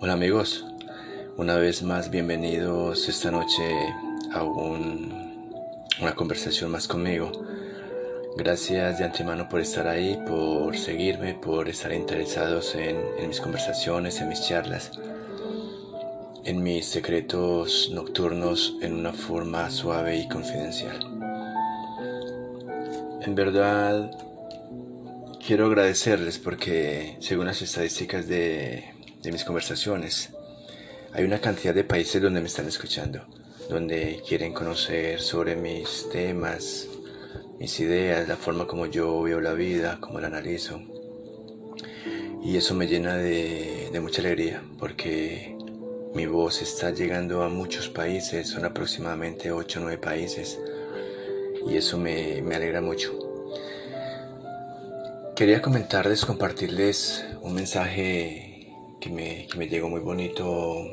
Hola amigos, una vez más bienvenidos esta noche a una conversación más conmigo. Gracias de antemano por estar ahí, por seguirme, por estar interesados en, en mis conversaciones, en mis charlas, en mis secretos nocturnos en una forma suave y confidencial. En verdad, quiero agradecerles porque según las estadísticas de de mis conversaciones. Hay una cantidad de países donde me están escuchando, donde quieren conocer sobre mis temas, mis ideas, la forma como yo veo la vida, como la analizo. Y eso me llena de, mucha alegría porque mi voz está llegando a muchos países, son aproximadamente 8 o 9 países. Y eso me alegra mucho. Quería comentarles, compartirles un mensaje que me, que me llegó muy bonito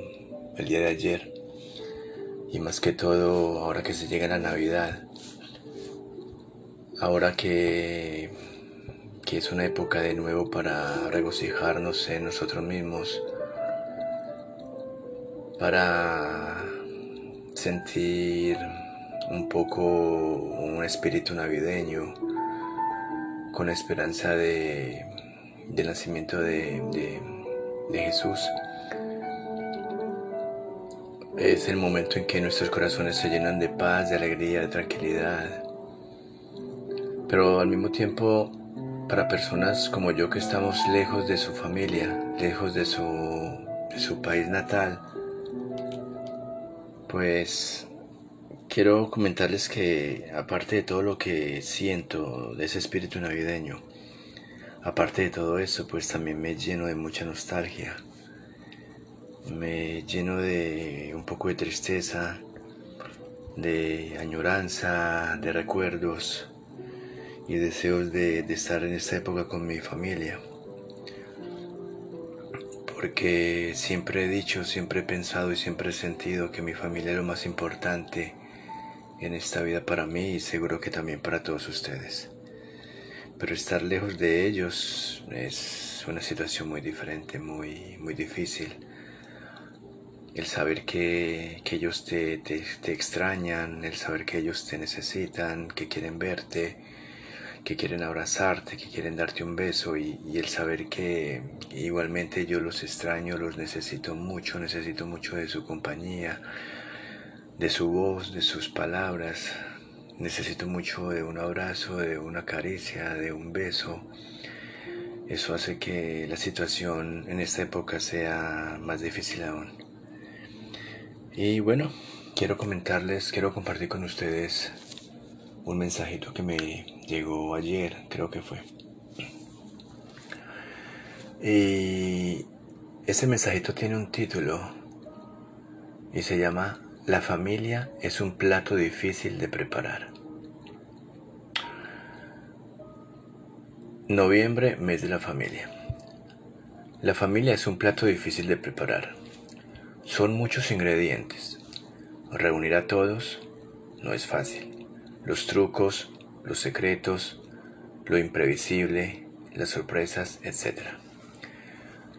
el día de ayer. Y más que todo, ahora que se llega la Navidad, ahora que, que es una época de nuevo para regocijarnos en nosotros mismos, para sentir un poco un espíritu navideño, con esperanza de, nacimiento de Jesús. Es el momento en que nuestros corazones se llenan de paz, de alegría, de tranquilidad. Pero al mismo tiempo, para personas como yo que estamos lejos de su familia, lejos de su, de su país natal, pues quiero comentarles que aparte de todo lo que siento de ese espíritu navideño, Aparte de todo eso, pues también me lleno de mucha nostalgia. Me lleno de un poco de tristeza, de añoranza, de recuerdos y deseos de, estar en esta época con mi familia. Porque siempre he dicho, siempre he pensado y siempre he sentido que mi familia es lo más importante en esta vida para mí y seguro que también para todos ustedes pero estar lejos de ellos es una situación muy diferente, muy, muy difícil. El saber que, ellos te, te, extrañan, el saber que ellos te necesitan, que quieren verte, que quieren abrazarte, que quieren darte un beso y, y, el saber que igualmente yo los extraño, los necesito mucho, necesito mucho de su compañía, de su voz, de sus palabras, Necesito mucho de un abrazo, de una caricia, de un beso. Eso hace que la situación en esta época sea más difícil aún. Y bueno, quiero comentarles, quiero compartir con ustedes un mensajito que me llegó ayer, creo que fue. Y ese mensajito tiene un título y se llama la familia es un plato difícil de preparar. Noviembre, mes de la familia. La familia es un plato difícil de preparar. Son muchos ingredientes. Reunir a todos no es fácil. Los trucos, los secretos, lo imprevisible, las sorpresas, etc.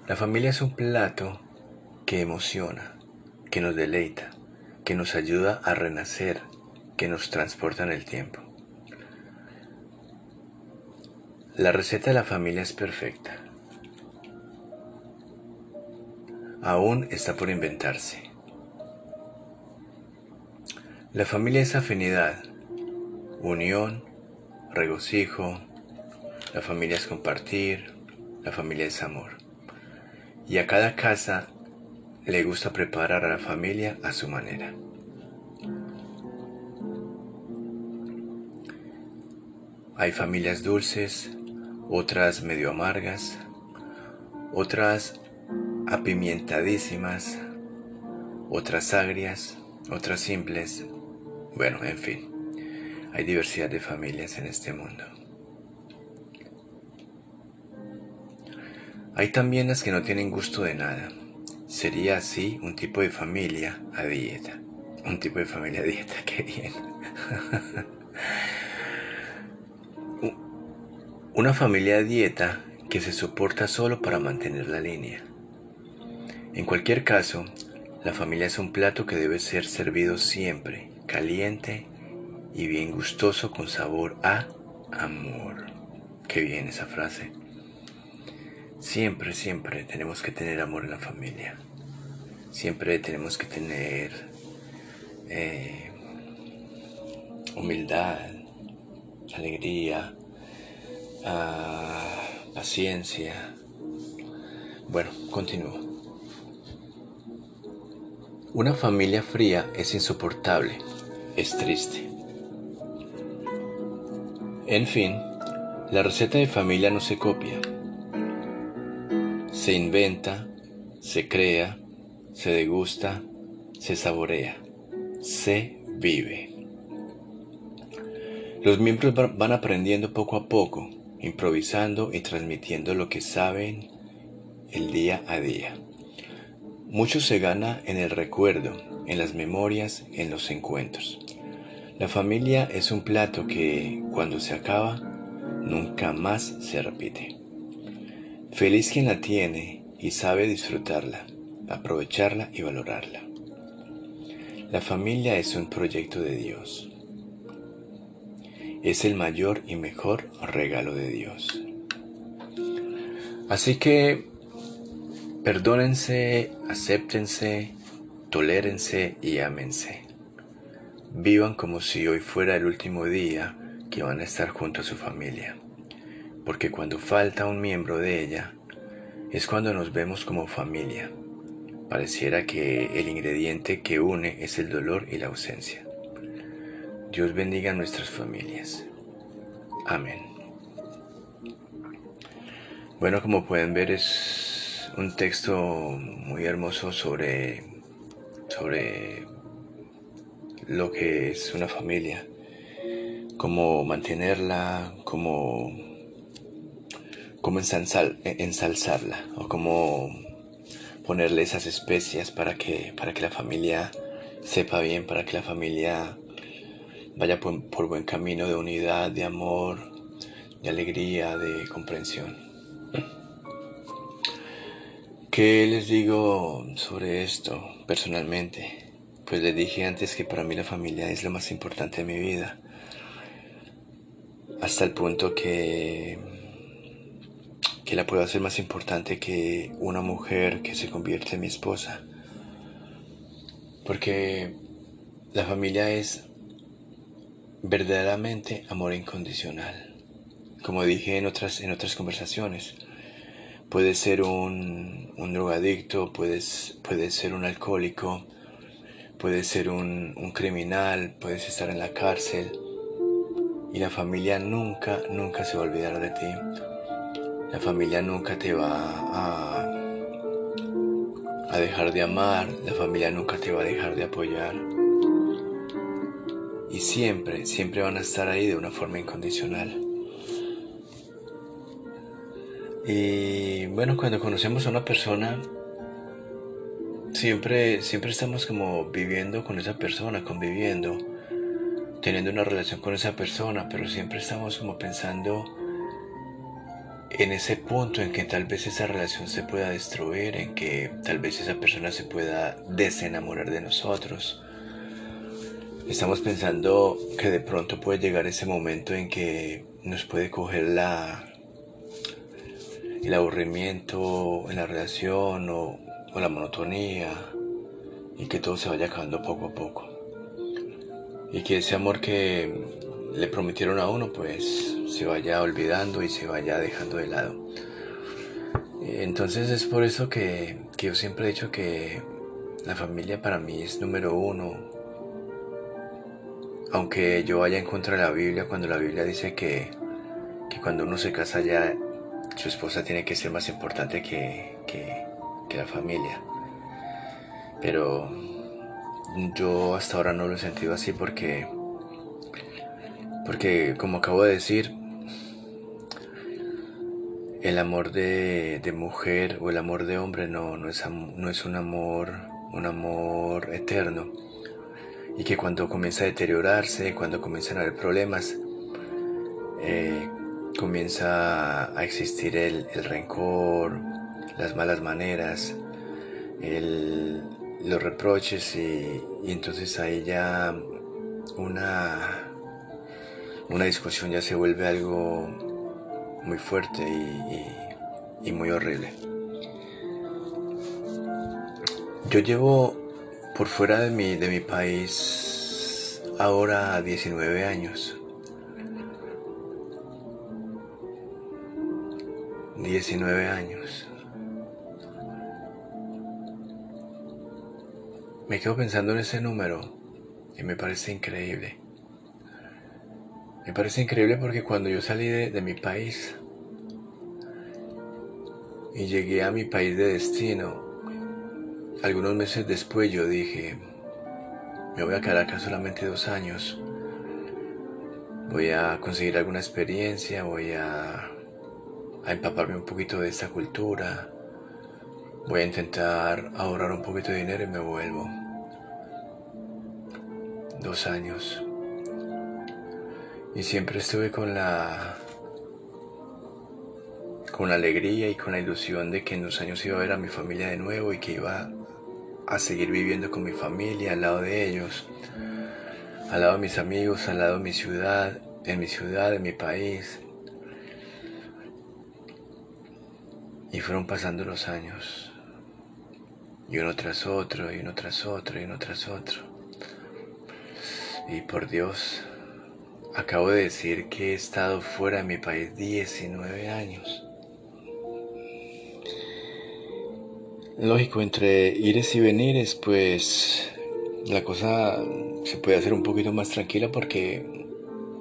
La familia es un plato que emociona, que nos deleita, que nos ayuda a renacer, que nos transporta en el tiempo. La receta de la familia es perfecta. Aún está por inventarse. La familia es afinidad, unión, regocijo, la familia es compartir, la familia es amor. Y a cada casa le gusta preparar a la familia a su manera. Hay familias dulces, otras medio amargas, otras apimentadísimas, otras agrias, otras simples. Bueno, en fin, hay diversidad de familias en este mundo. Hay también las que no tienen gusto de nada Sería así un tipo de familia a dieta. Un tipo de familia a dieta, qué bien. Una familia a dieta que se soporta solo para mantener la línea. En cualquier caso, la familia es un plato que debe ser servido siempre, caliente y bien gustoso con sabor a amor. Qué bien esa frase. Siempre, siempre tenemos que tener amor en la familia. Siempre tenemos que tener eh, humildad, alegría, ah, paciencia. Bueno, continúo. Una familia fría es insoportable, es triste. En fin, la receta de familia no se copia. Se inventa, se crea, se degusta, se saborea, se vive. Los miembros van aprendiendo poco a poco, improvisando y transmitiendo lo que saben el día a día. Mucho se gana en el recuerdo, en las memorias, en los encuentros. La familia es un plato que, cuando se acaba, nunca más se repite. Feliz quien la tiene y sabe disfrutarla, aprovecharla y valorarla. La familia es un proyecto de Dios. Es el mayor y mejor regalo de Dios. Así que Perdónense, acéptense, tolérense y ámense. Vivan como si hoy fuera el último día que van a estar junto a su familia, porque cuando falta un miembro de ella, es cuando nos vemos como familia. Pareciera que el ingrediente que une es el dolor y la ausencia. Dios bendiga a nuestras familias. Amén. Bueno, como pueden ver es un texto muy hermoso sobre, sobre lo que es una familia, cómo mantenerla, cómo, cómo ensalzarla o cómo ponerle esas especias para que, para que la familia sepa bien, para que la familia vaya por, buen camino de unidad, de amor, de alegría, de comprensión. ¿Qué les digo sobre esto personalmente? Pues les dije antes que para mí la familia es lo más importante de mi vida. Hasta el punto que, que la puedo hacer más importante que una mujer que se convierte en mi esposa. Porque la familia es verdaderamente amor incondicional. Como dije en otras, en otras conversaciones, puede ser un, un drogadicto, puedes, puedes ser un alcohólico, puedes ser un, un criminal, puedes estar en la cárcel y la familia nunca, nunca se va a olvidar de ti. La familia nunca te va a, a dejar de amar, la familia nunca te va a dejar de apoyar. Y siempre, siempre van a estar ahí de una forma incondicional. Y bueno, cuando conocemos a una persona, siempre, siempre estamos como viviendo con esa persona, conviviendo, teniendo una relación con esa persona, pero siempre estamos como pensando en ese punto en que tal vez esa relación se pueda destruir, en que tal vez esa persona se pueda desenamorar de nosotros. Estamos pensando que de pronto puede llegar ese momento en que nos puede coger la, el aburrimiento en la relación o, la monotonía y que todo se vaya acabando poco a poco. Y que ese amor que le prometieron a uno pues se vaya olvidando y se vaya dejando de lado. Entonces es por eso que, yo siempre he dicho que la familia para mí es número uno. Aunque yo vaya en contra de la Biblia cuando la Biblia dice que, que cuando uno se casa ya su esposa tiene que ser más importante que, la familia. Pero yo hasta ahora no lo he sentido así porque, porque como acabo de decir, el amor de, mujer o el amor de hombre no, no, es, no es un amor, un amor eterno. Y que cuando comienza a deteriorarse, cuando comienzan a haber problemas, eh, comienza a existir el, rencor, las malas maneras, los reproches y, entonces ahí ya una, una discusión ya se vuelve algo muy fuerte y, y muy horrible. Yo llevo por fuera de mi, de mi país ahora 19 años. 19 años. Me quedo pensando en ese número y me parece increíble. Me parece increíble porque cuando yo salí de, de mi país y llegué a mi país de destino, algunos meses después yo dije, me voy a acá solamente dos años, voy a conseguir alguna experiencia, voy a, a empaparme un poquito de esta cultura, voy a intentar ahorrar un poquito de dinero y me vuelvo. Dos años. Y siempre estuve con la con la alegría y con la ilusión de que en dos años iba a ver a mi familia de nuevo y que iba a seguir viviendo con mi familia al lado de ellos, al lado de mis amigos, al lado de mi ciudad, en mi ciudad, en mi país. Y fueron pasando los años, y uno tras otro, y uno tras otro, y uno tras otro. Y por Dios, acabo de decir que he estado fuera de mi país 19 años. Lógico, entre ires y venires, pues la cosa se puede hacer un poquito más tranquila porque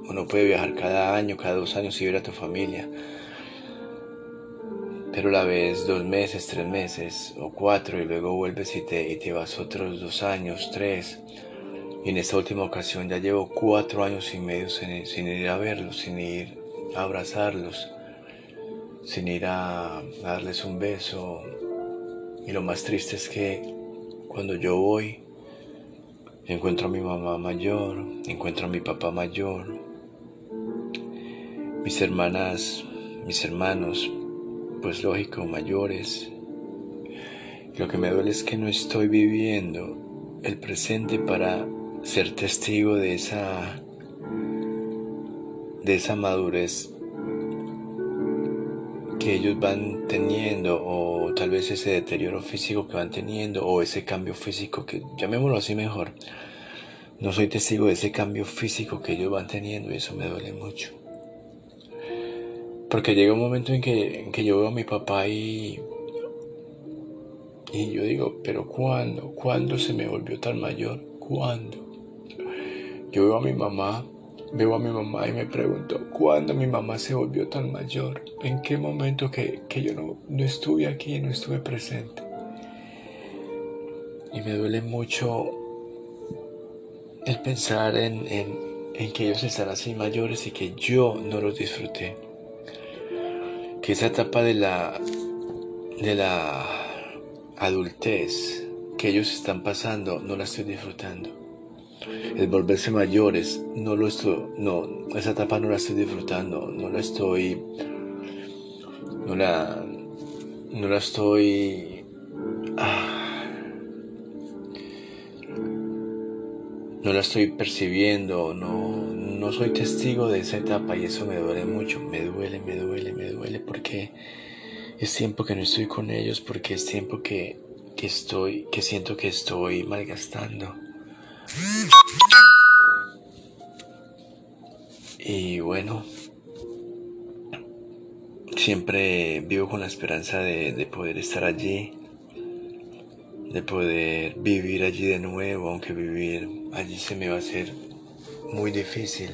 uno puede viajar cada año, cada dos años y ver a tu familia. Pero la vez dos meses, tres meses o cuatro y luego vuelves y te, y te vas otros dos años, tres. Y en esta última ocasión ya llevo cuatro años y medio sin, sin ir a verlos, sin ir a abrazarlos, sin ir a darles un beso, y lo más triste es que cuando yo voy, encuentro a mi mamá mayor, encuentro a mi papá mayor, mis hermanas, mis hermanos, pues lógico, mayores. Lo que me duele es que no estoy viviendo el presente para ser testigo de esa de esa madurez que ellos van teniendo o tal vez ese deterioro físico que van teniendo o ese cambio físico que llamémoslo así mejor. No soy testigo de ese cambio físico que ellos van teniendo y eso me duele mucho. Porque llega un momento en que, yo veo a mi papá y, y yo digo, pero ¿cuándo? ¿Cuándo se me volvió tan mayor? ¿Cuándo? Yo veo a mi mamá Veo a mi mamá y me pregunto, ¿cuándo mi mamá se volvió tan mayor? ¿En qué momento que, yo no, no estuve aquí, no estuve presente? Y me duele mucho el pensar en, en que ellos están así mayores y que yo no los disfruté. Que esa etapa de la, de la adultez que ellos están pasando no la estoy disfrutando el volverse mayores, no lo estoy, no, esa etapa no la estoy disfrutando, no la estoy, no la, no la estoy, ah, no la estoy percibiendo, no, no soy testigo de esa etapa y eso me duele mucho, me duele, me duele, me duele porque es tiempo que no estoy con ellos, porque es tiempo que, que estoy, que siento que estoy malgastando. Y bueno, siempre vivo con la esperanza de, poder estar allí, de poder vivir allí de nuevo, aunque vivir allí se me va a hacer muy difícil,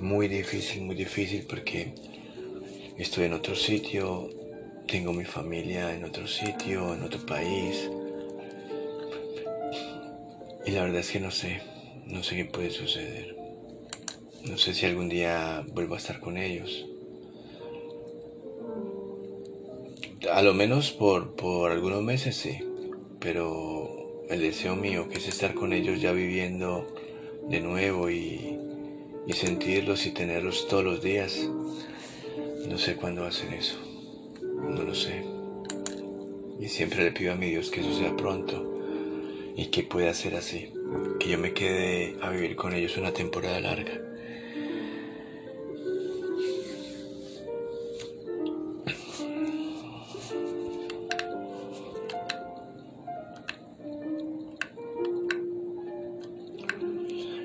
muy difícil, muy difícil porque estoy en otro sitio, tengo mi familia en otro sitio, en otro país. Y la verdad es que no sé, no sé qué puede suceder. No sé si algún día vuelvo a estar con ellos. A lo menos por, por algunos meses sí, pero el deseo mío que es estar con ellos ya viviendo de nuevo y, y sentirlos y tenerlos todos los días, no sé cuándo ser eso, no lo sé. Y siempre le pido a mi Dios que eso sea pronto y que pueda ser así, que yo me quede a vivir con ellos una temporada larga.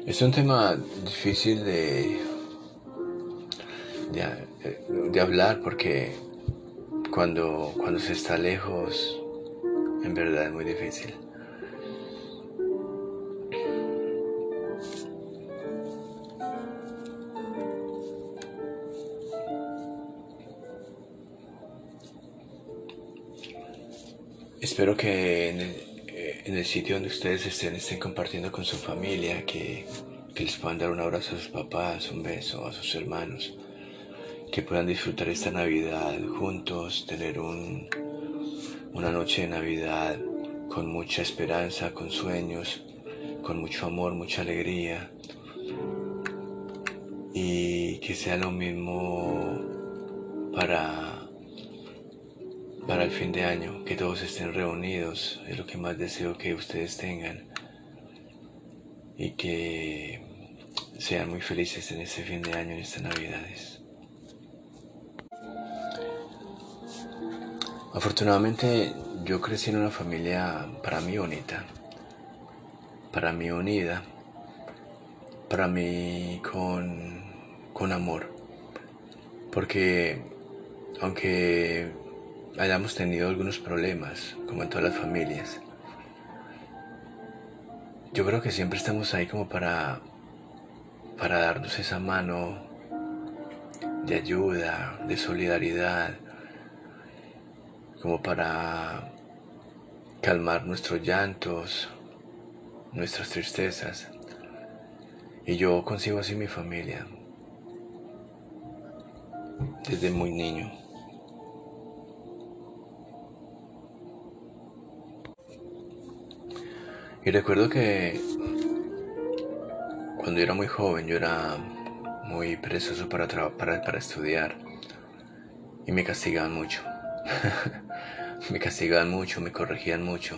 Es un tema difícil de, de, hablar porque cuando, cuando se está lejos, en verdad es muy difícil. Espero que en el, en el sitio donde ustedes estén, estén compartiendo con su familia, que, les puedan dar un abrazo a sus papás, un beso a sus hermanos, que puedan disfrutar esta Navidad juntos, tener un, una noche de Navidad con mucha esperanza, con sueños, con mucho amor, mucha alegría. Y que sea lo mismo para para el fin de año, que todos estén reunidos, es lo que más deseo que ustedes tengan. Y que sean muy felices en este fin de año, en estas navidades. Afortunadamente yo crecí en una familia para mí bonita, para mí unida, para mí con, con amor, porque aunque hayamos tenido algunos problemas, como en todas las familias. Yo creo que siempre estamos ahí como para, para darnos esa mano de ayuda, de solidaridad, como para calmar nuestros llantos, nuestras tristezas. Y yo consigo así mi familia, desde muy niño. Y recuerdo que cuando yo era muy joven yo era muy perezoso para, para, para estudiar y me castigaban mucho. me castigaban mucho, me corregían mucho.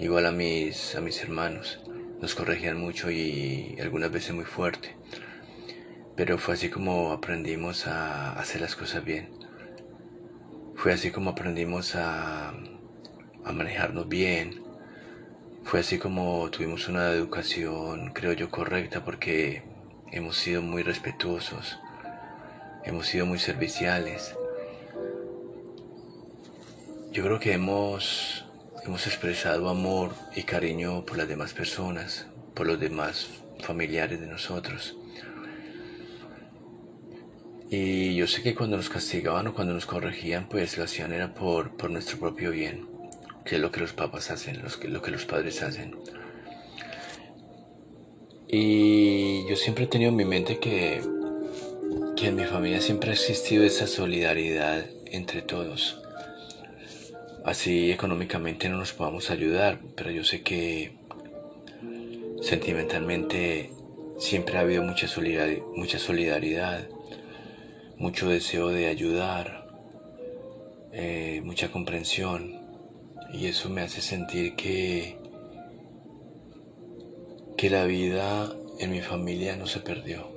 Igual a mis, a mis hermanos. Nos corregían mucho y algunas veces muy fuerte. Pero fue así como aprendimos a hacer las cosas bien. Fue así como aprendimos a, a manejarnos bien, fue así como tuvimos una educación, creo yo, correcta porque hemos sido muy respetuosos, hemos sido muy serviciales. Yo creo que hemos, hemos expresado amor y cariño por las demás personas, por los demás familiares de nosotros. Y yo sé que cuando nos castigaban o cuando nos corregían, pues lo hacían era por, por nuestro propio bien que es lo que los papás hacen, lo que los padres hacen. Y yo siempre he tenido en mi mente que, que en mi familia siempre ha existido esa solidaridad entre todos. Así económicamente no nos podamos ayudar, pero yo sé que sentimentalmente siempre ha habido mucha solidaridad, mucha solidaridad mucho deseo de ayudar, eh, mucha comprensión. Y eso me hace sentir que, que la vida en mi familia no se perdió.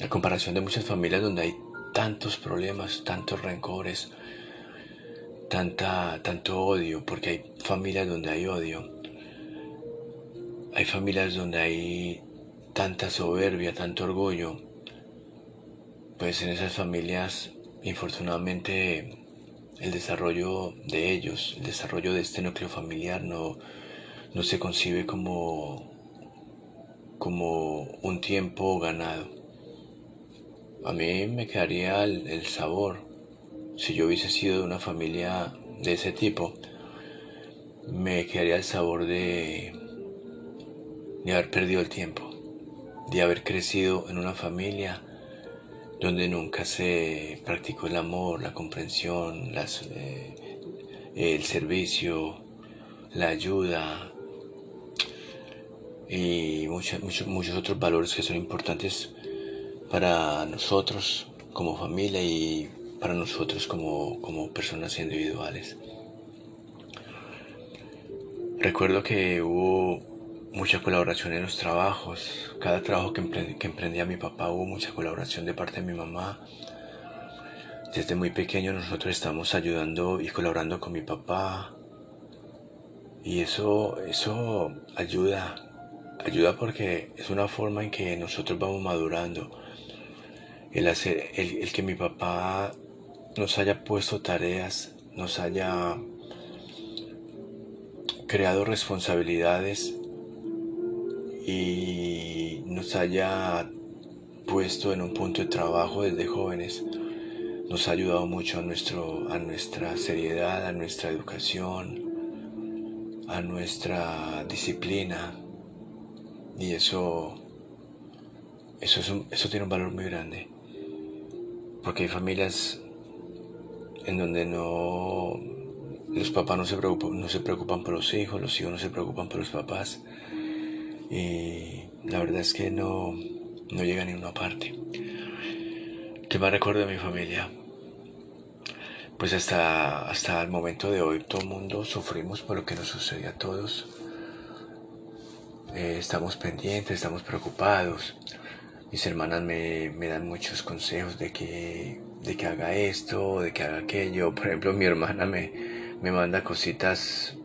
A comparación de muchas familias donde hay tantos problemas, tantos rencores, tanta, tanto odio, porque hay familias donde hay odio. Hay familias donde hay tanta soberbia, tanto orgullo. Pues en esas familias, infortunadamente, el desarrollo de ellos, el desarrollo de este núcleo familiar no, no se concibe como, como un tiempo ganado. A mí me quedaría el, sabor, si yo hubiese sido de una familia de ese tipo, me quedaría el sabor de, de haber perdido el tiempo, de haber crecido en una familia donde nunca se practicó el amor, la comprensión, eh, el servicio, la ayuda y muchos, otros valores que son importantes para nosotros como familia y para nosotros como, como personas individuales. Recuerdo que hubo mucha colaboración en los trabajos. Cada trabajo que, emprendía mi papá hubo mucha colaboración de parte de mi mamá. Desde muy pequeño nosotros estamos ayudando y colaborando con mi papá. Y eso, eso ayuda, ayuda porque es una forma en que nosotros vamos madurando. El, hacer, el que mi papá nos haya puesto tareas, nos haya creado responsabilidades y nos haya puesto en un punto de trabajo desde jóvenes nos ha ayudado mucho a, nuestro, a nuestra seriedad, a nuestra educación, a nuestra disciplina. Y eso, eso, eso tiene un valor muy grande. Porque hay familias en donde no los papás no se, preocupan, no se preocupan por los hijos, los hijos no se preocupan por los papás. Y la verdad es que no, no llega a ninguna parte. ¿Qué más recuerdo de mi familia? Pues hasta, hasta el momento de hoy todo el mundo sufrimos por lo que nos sucede a todos. Eh, estamos pendientes, estamos preocupados. Mis hermanas me, me, dan muchos consejos de que, de que haga esto, de que haga aquello. Por ejemplo, mi hermana me, me manda cositas,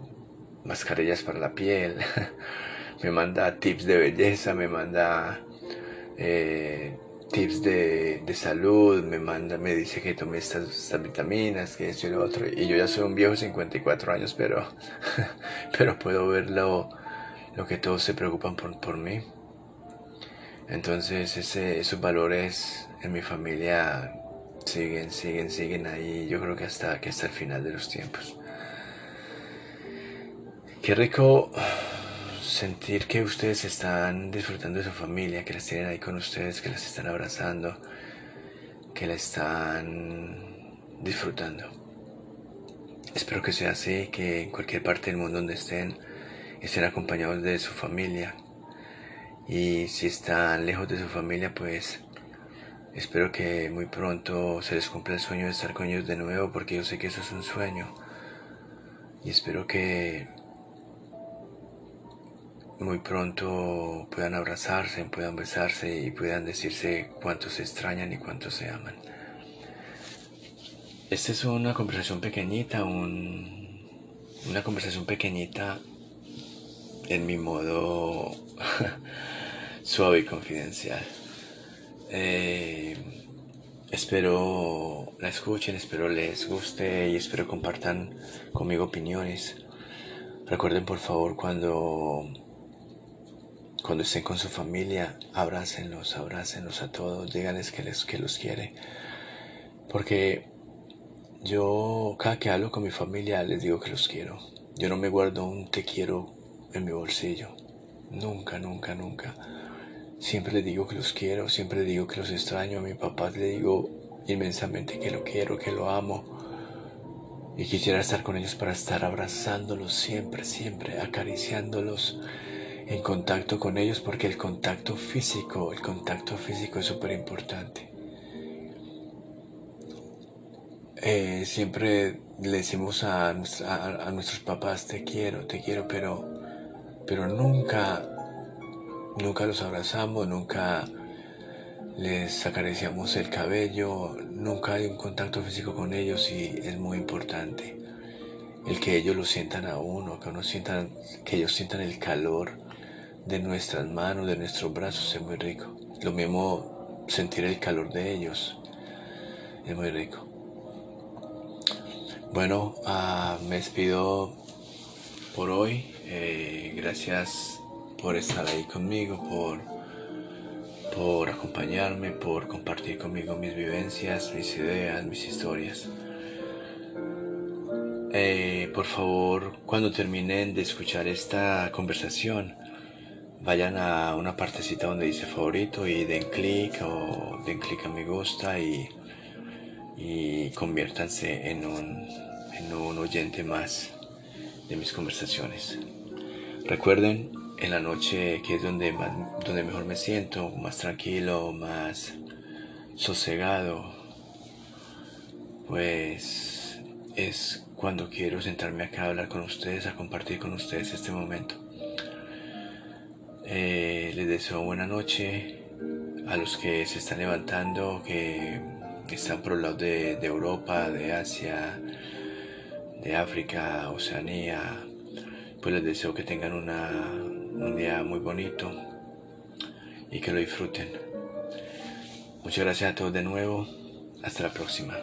mascarillas para la piel, me manda tips de belleza, me manda eh, tips de, salud, me manda, me dice que tome estas, vitaminas, que esto y lo otro. Y yo ya soy un viejo 54 años, pero, pero puedo ver lo, que todos se preocupan por, por mí. Entonces ese, esos valores en mi familia siguen, siguen, siguen ahí. Yo creo que hasta, que hasta el final de los tiempos. Qué rico sentir que ustedes están disfrutando de su familia, que las tienen ahí con ustedes, que las están abrazando, que la están disfrutando. Espero que sea así, que en cualquier parte del mundo donde estén, estén acompañados de su familia. Y si están lejos de su familia, pues espero que muy pronto se les cumpla el sueño de estar con ellos de nuevo, porque yo sé que eso es un sueño. Y espero que muy pronto puedan abrazarse, puedan besarse y puedan decirse cuánto se extrañan y cuánto se aman. Esta es una conversación pequeñita, una conversación pequeñita en mi modo suave y confidencial. Eh, espero la escuchen, espero les guste y espero compartan conmigo opiniones. Recuerden por favor cuando cuando estén con su familia, abrácenlos, abrácenlos a todos, díganles que, les, que los quiere. Porque yo cada que hablo con mi familia les digo que los quiero. Yo no me guardo un te quiero en mi bolsillo. Nunca, nunca, nunca. Siempre les digo que los quiero, siempre les digo que los extraño. A mi papá le digo inmensamente que lo quiero, que lo amo. Y quisiera estar con ellos para estar abrazándolos siempre, siempre, acariciándolos en contacto con ellos porque el contacto físico, el contacto físico es súper importante. Eh, siempre le decimos a, nuestros papás te quiero, te quiero, pero, pero nunca, nunca los abrazamos, nunca les acariciamos el cabello, nunca hay un contacto físico con ellos y es muy importante el que ellos lo sientan a uno, que uno sientan, que ellos sientan el calor de nuestras manos, de nuestros brazos, es muy rico. Lo mismo sentir el calor de ellos, es muy rico. Bueno, ah, me despido por hoy. Eh, gracias por estar ahí conmigo, por, por acompañarme, por compartir conmigo mis vivencias, mis ideas, mis historias. Eh, por favor, cuando terminen de escuchar esta conversación, vayan a una partecita donde dice favorito y den clic o den clic a me gusta y, y conviértanse en un, en un oyente más de mis conversaciones. Recuerden, en la noche que es donde, donde mejor me siento, más tranquilo, más sosegado, pues es cuando quiero sentarme acá a hablar con ustedes, a compartir con ustedes este momento. Eh, les deseo buena noche a los que se están levantando, que están por el lado de, de Europa, de Asia, de África, Oceanía. Pues les deseo que tengan una, un día muy bonito y que lo disfruten. Muchas gracias a todos de nuevo. Hasta la próxima.